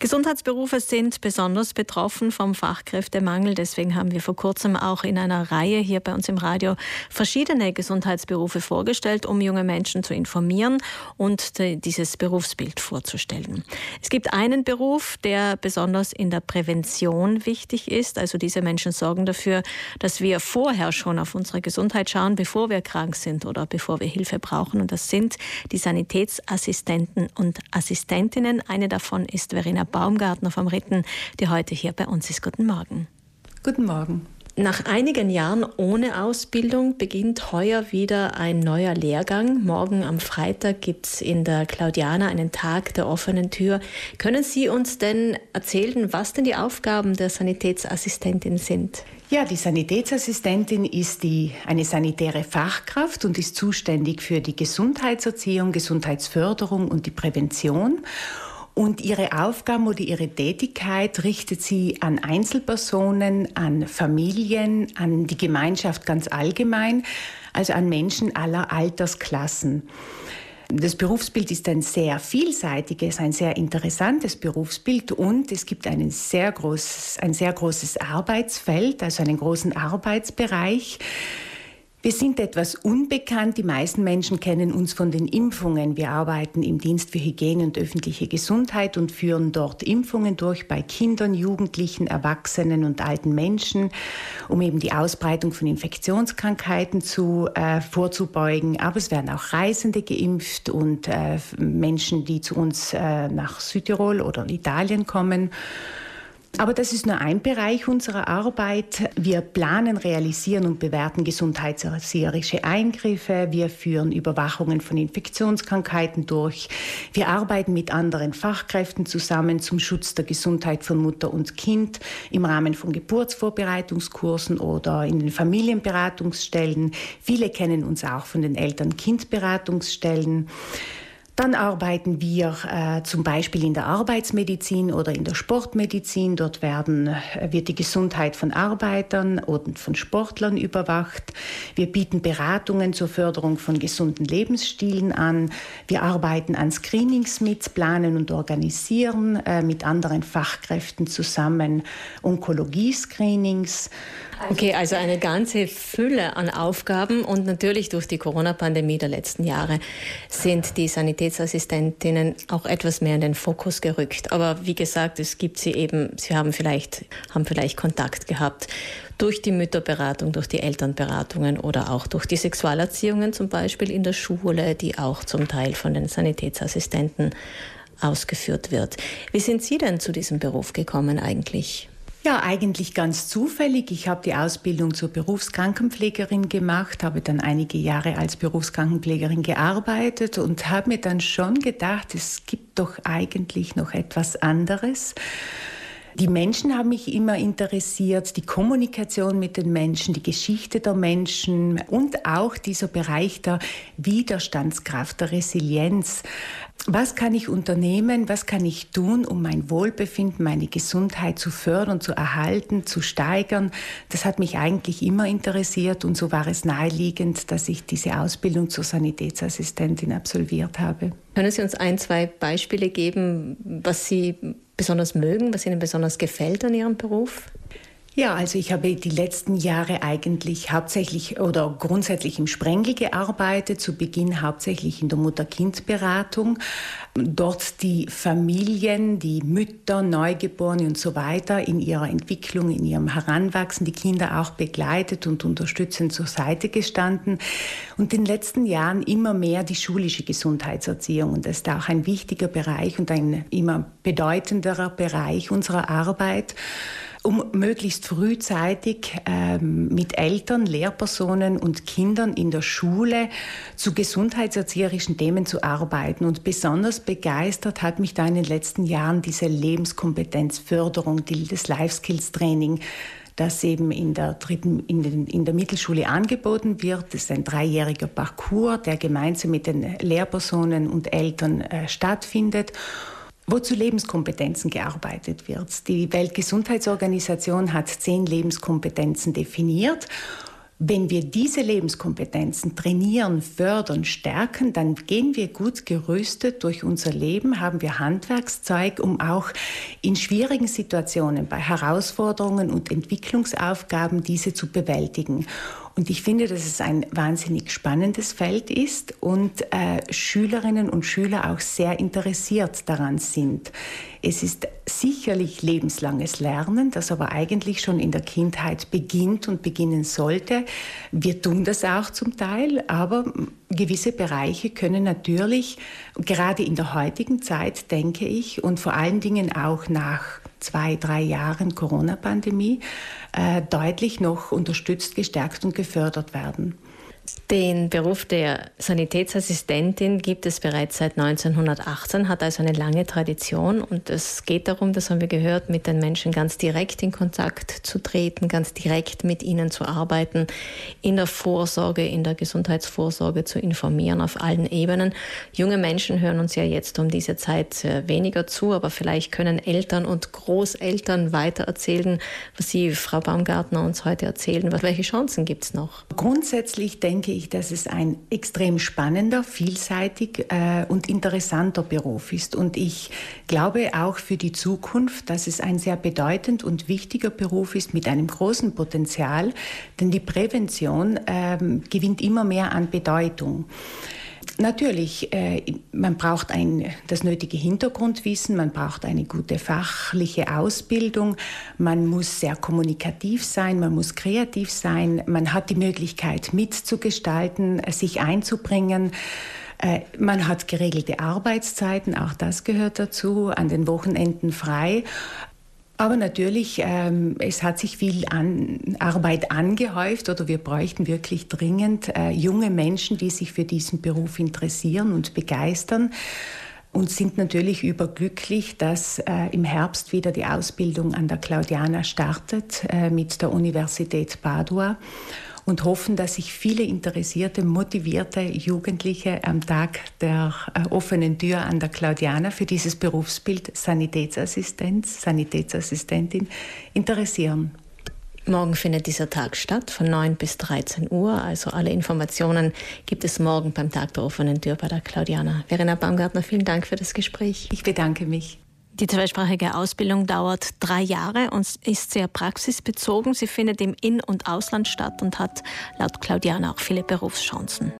Gesundheitsberufe sind besonders betroffen vom Fachkräftemangel. Deswegen haben wir vor kurzem auch in einer Reihe hier bei uns im Radio verschiedene Gesundheitsberufe vorgestellt, um junge Menschen zu informieren und dieses Berufsbild vorzustellen. Es gibt einen Beruf, der besonders in der Prävention wichtig ist. Also diese Menschen sorgen dafür, dass wir vorher schon auf unsere Gesundheit schauen, bevor wir krank sind oder bevor wir Hilfe brauchen. Und das sind die Sanitätsassistenten und Assistentinnen. Eine davon ist Verena Baumgartner vom Ritten, die heute hier bei uns ist. Guten Morgen. Guten Morgen. Nach einigen Jahren ohne Ausbildung beginnt heuer wieder ein neuer Lehrgang. Morgen am Freitag gibt es in der Claudiana einen Tag der offenen Tür. Können Sie uns denn erzählen, was denn die Aufgaben der Sanitätsassistentin sind? Ja, die Sanitätsassistentin ist die, eine sanitäre Fachkraft und ist zuständig für die Gesundheitserziehung, Gesundheitsförderung und die Prävention. Und ihre Aufgaben oder ihre Tätigkeit richtet sie an Einzelpersonen, an Familien, an die Gemeinschaft ganz allgemein, also an Menschen aller Altersklassen. Das Berufsbild ist ein sehr vielseitiges, ein sehr interessantes Berufsbild und es gibt ein sehr großes, ein sehr großes Arbeitsfeld, also einen großen Arbeitsbereich. Wir sind etwas unbekannt. Die meisten Menschen kennen uns von den Impfungen. Wir arbeiten im Dienst für Hygiene und öffentliche Gesundheit und führen dort Impfungen durch bei Kindern, Jugendlichen, Erwachsenen und alten Menschen, um eben die Ausbreitung von Infektionskrankheiten zu, äh, vorzubeugen. Aber es werden auch Reisende geimpft und äh, Menschen, die zu uns äh, nach Südtirol oder Italien kommen. Aber das ist nur ein Bereich unserer Arbeit. Wir planen, realisieren und bewerten gesundheitserzieherische Eingriffe. Wir führen Überwachungen von Infektionskrankheiten durch. Wir arbeiten mit anderen Fachkräften zusammen zum Schutz der Gesundheit von Mutter und Kind im Rahmen von Geburtsvorbereitungskursen oder in den Familienberatungsstellen. Viele kennen uns auch von den Eltern-Kind-Beratungsstellen. Dann arbeiten wir äh, zum Beispiel in der Arbeitsmedizin oder in der Sportmedizin. Dort werden, äh, wird die Gesundheit von Arbeitern und von Sportlern überwacht. Wir bieten Beratungen zur Förderung von gesunden Lebensstilen an. Wir arbeiten an Screenings mit, planen und organisieren äh, mit anderen Fachkräften zusammen Onkologie-Screenings. Okay, also eine ganze Fülle an Aufgaben und natürlich durch die Corona-Pandemie der letzten Jahre sind die Sanitätsassistentinnen auch etwas mehr in den Fokus gerückt. Aber wie gesagt, es gibt sie eben, sie haben vielleicht, haben vielleicht Kontakt gehabt durch die Mütterberatung, durch die Elternberatungen oder auch durch die Sexualerziehungen zum Beispiel in der Schule, die auch zum Teil von den Sanitätsassistenten ausgeführt wird. Wie sind Sie denn zu diesem Beruf gekommen eigentlich? Ja, eigentlich ganz zufällig. Ich habe die Ausbildung zur Berufskrankenpflegerin gemacht, habe dann einige Jahre als Berufskrankenpflegerin gearbeitet und habe mir dann schon gedacht, es gibt doch eigentlich noch etwas anderes. Die Menschen haben mich immer interessiert, die Kommunikation mit den Menschen, die Geschichte der Menschen und auch dieser Bereich der Widerstandskraft, der Resilienz. Was kann ich unternehmen, was kann ich tun, um mein Wohlbefinden, meine Gesundheit zu fördern, zu erhalten, zu steigern? Das hat mich eigentlich immer interessiert und so war es naheliegend, dass ich diese Ausbildung zur Sanitätsassistentin absolviert habe. Können Sie uns ein, zwei Beispiele geben, was Sie besonders mögen, was Ihnen besonders gefällt an Ihrem Beruf? Ja, also ich habe die letzten Jahre eigentlich hauptsächlich oder grundsätzlich im Sprengel gearbeitet, zu Beginn hauptsächlich in der Mutter-Kind-Beratung. Dort die Familien, die Mütter, Neugeborene und so weiter in ihrer Entwicklung, in ihrem Heranwachsen, die Kinder auch begleitet und unterstützend zur Seite gestanden. Und in den letzten Jahren immer mehr die schulische Gesundheitserziehung. Und das ist auch ein wichtiger Bereich und ein immer bedeutenderer Bereich unserer Arbeit um möglichst frühzeitig ähm, mit Eltern, Lehrpersonen und Kindern in der Schule zu gesundheitserzieherischen Themen zu arbeiten. Und besonders begeistert hat mich da in den letzten Jahren diese Lebenskompetenzförderung, die, das Life Skills Training das eben in der, dritten, in, den, in der Mittelschule angeboten wird. Das ist ein dreijähriger Parcours, der gemeinsam mit den Lehrpersonen und Eltern äh, stattfindet wo zu Lebenskompetenzen gearbeitet wird. Die Weltgesundheitsorganisation hat zehn Lebenskompetenzen definiert Wenn wir diese Lebenskompetenzen trainieren, fördern, stärken, dann gehen wir gut gerüstet durch unser Leben, haben wir Handwerkszeug, um auch in schwierigen Situationen, bei Herausforderungen und Entwicklungsaufgaben diese zu bewältigen. Und ich finde, dass es ein wahnsinnig spannendes Feld ist und äh, Schülerinnen und Schüler auch sehr interessiert daran sind. Es ist sicherlich lebenslanges Lernen, das aber eigentlich schon in der Kindheit beginnt und beginnen sollte. Wir tun das auch zum Teil, aber gewisse Bereiche können natürlich, gerade in der heutigen Zeit, denke ich, und vor allen Dingen auch nach zwei, drei Jahren Corona-Pandemie, äh, deutlich noch unterstützt, gestärkt und gefördert werden. Den Beruf der Sanitätsassistentin gibt es bereits seit 1918, hat also eine lange Tradition und es geht darum, das haben wir gehört, mit den Menschen ganz direkt in Kontakt zu treten, ganz direkt mit ihnen zu arbeiten, in der Vorsorge, in der Gesundheitsvorsorge zu informieren auf allen Ebenen. Junge Menschen hören uns ja jetzt um diese Zeit weniger zu, aber vielleicht können Eltern und Großeltern weiter erzählen, was Sie, Frau Baumgartner, uns heute erzählen. Welche Chancen gibt es noch? Grundsätzlich denke ich, ich, dass es ein extrem spannender, vielseitig äh, und interessanter Beruf ist. Und ich glaube auch für die Zukunft, dass es ein sehr bedeutend und wichtiger Beruf ist mit einem großen Potenzial, denn die Prävention äh, gewinnt immer mehr an Bedeutung. Natürlich, äh, man braucht ein, das nötige Hintergrundwissen, man braucht eine gute fachliche Ausbildung, man muss sehr kommunikativ sein, man muss kreativ sein, man hat die Möglichkeit mitzugestalten, sich einzubringen. Äh, man hat geregelte Arbeitszeiten, auch das gehört dazu, an den Wochenenden frei. Aber natürlich, ähm, es hat sich viel an Arbeit angehäuft oder wir bräuchten wirklich dringend äh, junge Menschen, die sich für diesen Beruf interessieren und begeistern und sind natürlich überglücklich, dass äh, im Herbst wieder die Ausbildung an der Claudiana startet äh, mit der Universität Padua und hoffen, dass sich viele interessierte, motivierte Jugendliche am Tag der äh, offenen Tür an der Claudiana für dieses Berufsbild Sanitätsassistenz, Sanitätsassistentin interessieren. Morgen findet dieser Tag statt von 9 bis 13 Uhr. Also alle Informationen gibt es morgen beim Tag der offenen Tür bei der Claudiana. Verena Baumgartner, vielen Dank für das Gespräch. Ich bedanke mich. Die zweisprachige Ausbildung dauert drei Jahre und ist sehr praxisbezogen. Sie findet im In- und Ausland statt und hat laut Claudiana auch viele Berufschancen.